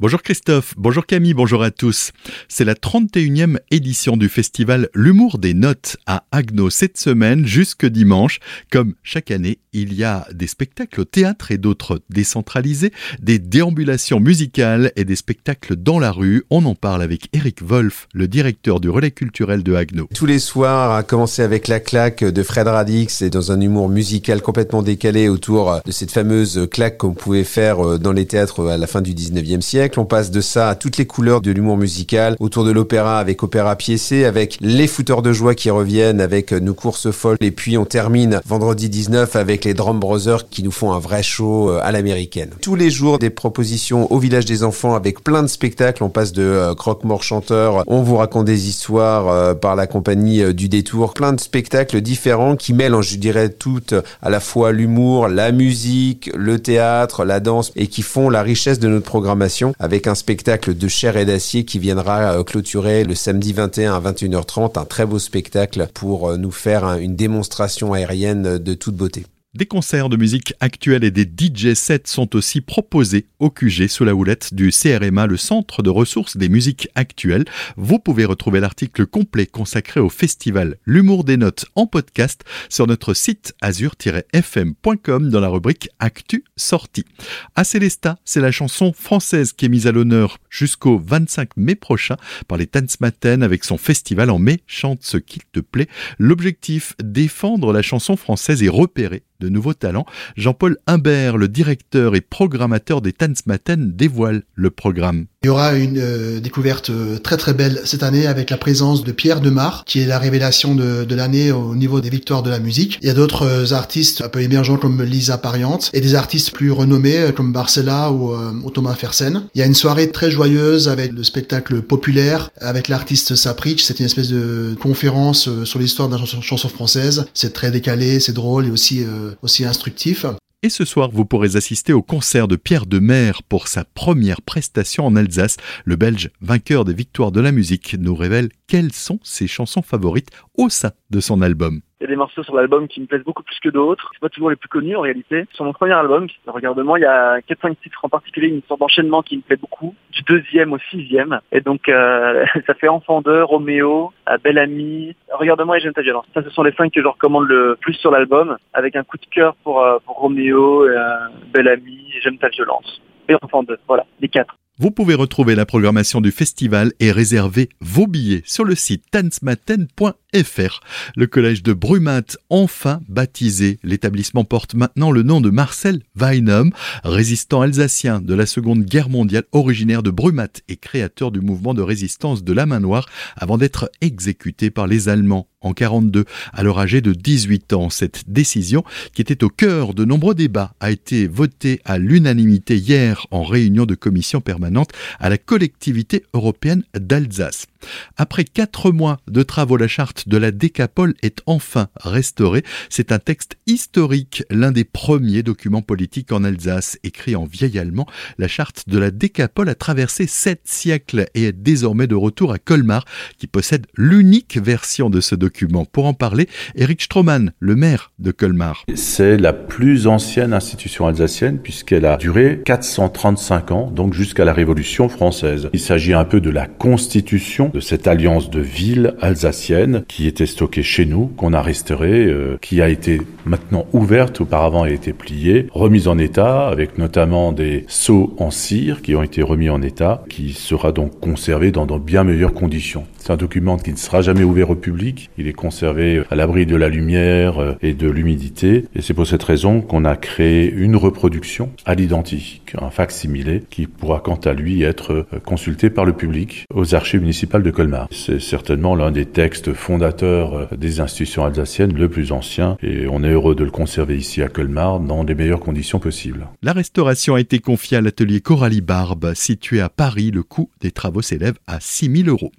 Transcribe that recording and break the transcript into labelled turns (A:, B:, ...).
A: Bonjour Christophe, bonjour Camille, bonjour à tous. C'est la 31e édition du festival L'humour des notes à Agno cette semaine jusque dimanche. Comme chaque année, il y a des spectacles au théâtre et d'autres décentralisés, des déambulations musicales et des spectacles dans la rue. On en parle avec Eric Wolf, le directeur du relais culturel de Agno.
B: Tous les soirs, à commencer avec la claque de Fred Radix et dans un humour musical complètement décalé autour de cette fameuse claque qu'on pouvait faire dans les théâtres à la fin du 19e siècle on passe de ça à toutes les couleurs de l'humour musical, autour de l'opéra avec Opéra Piécé, avec les footeurs de joie qui reviennent avec nos courses folles. Et puis on termine vendredi 19 avec les Drum Brothers qui nous font un vrai show euh, à l'américaine. Tous les jours des propositions au village des enfants avec plein de spectacles. On passe de euh, croque-mort chanteur, on vous raconte des histoires euh, par la compagnie du détour. Plein de spectacles différents qui mêlent, je dirais, toutes à la fois l'humour, la musique, le théâtre, la danse et qui font la richesse de notre programmation avec un spectacle de chair et d'acier qui viendra euh, clôturer le samedi 21 à 21h30, un très beau spectacle pour euh, nous faire une démonstration aérienne de toute beauté.
A: Des concerts de musique actuelle et des DJ sets sont aussi proposés au QG sous la houlette du CRMA, le Centre de ressources des musiques actuelles. Vous pouvez retrouver l'article complet consacré au festival L'humour des notes en podcast sur notre site azur-fm.com dans la rubrique Actu sortie. À Célesta, c'est la chanson française qui est mise à l'honneur jusqu'au 25 mai prochain par les Tanzmatten avec son festival en mai Chante ce qu'il te plaît. L'objectif, défendre la chanson française et repérer de nouveaux talents. Jean-Paul Humbert, le directeur et programmateur des Tanzmatten, dévoile le programme.
C: Il y aura une euh, découverte euh, très très belle cette année avec la présence de Pierre Demar, qui est la révélation de, de l'année au niveau des victoires de la musique. Il y a d'autres euh, artistes un peu émergents comme Lisa Pariante et des artistes plus renommés comme Barcella ou, ou, Thomas Fersen. Il y a une soirée très joyeuse avec le spectacle populaire, avec l'artiste Saprich. C'est une espèce de conférence sur l'histoire de la chanson, chanson française. C'est très décalé, c'est drôle et aussi, aussi instructif.
A: Et ce soir, vous pourrez assister au concert de Pierre de Mer pour sa première prestation en Alsace. Le Belge, vainqueur des victoires de la musique, nous révèle quelles sont ses chansons favorites au sein de son album.
D: Il y a des morceaux sur l'album qui me plaisent beaucoup plus que d'autres. C'est pas toujours les plus connus en réalité. Sur mon premier album, Regardement, il y a 4-5 titres en particulier, une sorte d'enchaînement qui me plaît beaucoup, du deuxième au sixième. Et donc euh, ça fait Enfant d'eux, Roméo, Belle Amie, Regardement et J'aime ta violence. Ça, ce sont les cinq que je recommande le plus sur l'album, avec un coup de cœur pour, euh, pour Roméo, euh, Belle Amie et J'aime ta violence. Et Enfant d'eux, voilà, les quatre.
A: Vous pouvez retrouver la programmation du festival et réserver vos billets sur le site tansmaten.fr. Le collège de Brumat, enfin baptisé. L'établissement porte maintenant le nom de Marcel Weinum, résistant alsacien de la Seconde Guerre mondiale, originaire de Brumat et créateur du mouvement de résistance de la main noire avant d'être exécuté par les Allemands en 42, alors âgé de 18 ans. Cette décision, qui était au cœur de nombreux débats, a été votée à l'unanimité hier en réunion de commission permanente à la collectivité européenne d'Alsace. Après quatre mois de travaux, la charte de la décapole est enfin restaurée. C'est un texte historique, l'un des premiers documents politiques en Alsace, écrit en vieil allemand. La charte de la décapole a traversé sept siècles et est désormais de retour à Colmar, qui possède l'unique version de ce document. Pour en parler, Eric Stroman, le maire de Colmar.
E: C'est la plus ancienne institution alsacienne puisqu'elle a duré 435 ans, donc jusqu'à la Révolution française. Il s'agit un peu de la constitution de cette alliance de villes alsaciennes qui était stockée chez nous, qu'on a restaurée, euh, qui a été maintenant ouverte, auparavant a été pliée, remise en état, avec notamment des sceaux en cire qui ont été remis en état, qui sera donc conservé dans de bien meilleures conditions. C'est un document qui ne sera jamais ouvert au public, il est conservé à l'abri de la lumière euh, et de l'humidité, et c'est pour cette raison qu'on a créé une reproduction à l'identique, un fac-similé, qui pourra quant à lui être euh, consulté par le public aux archives municipales de Colmar. C'est certainement l'un des textes fondateurs euh, des institutions alsaciennes, le plus ancien, et on est heureux de le conserver ici à Colmar dans les meilleures conditions possibles.
A: La restauration a été confiée à l'atelier Coralie Barbe, situé à Paris. Le coût des travaux s'élève à 6 000 euros.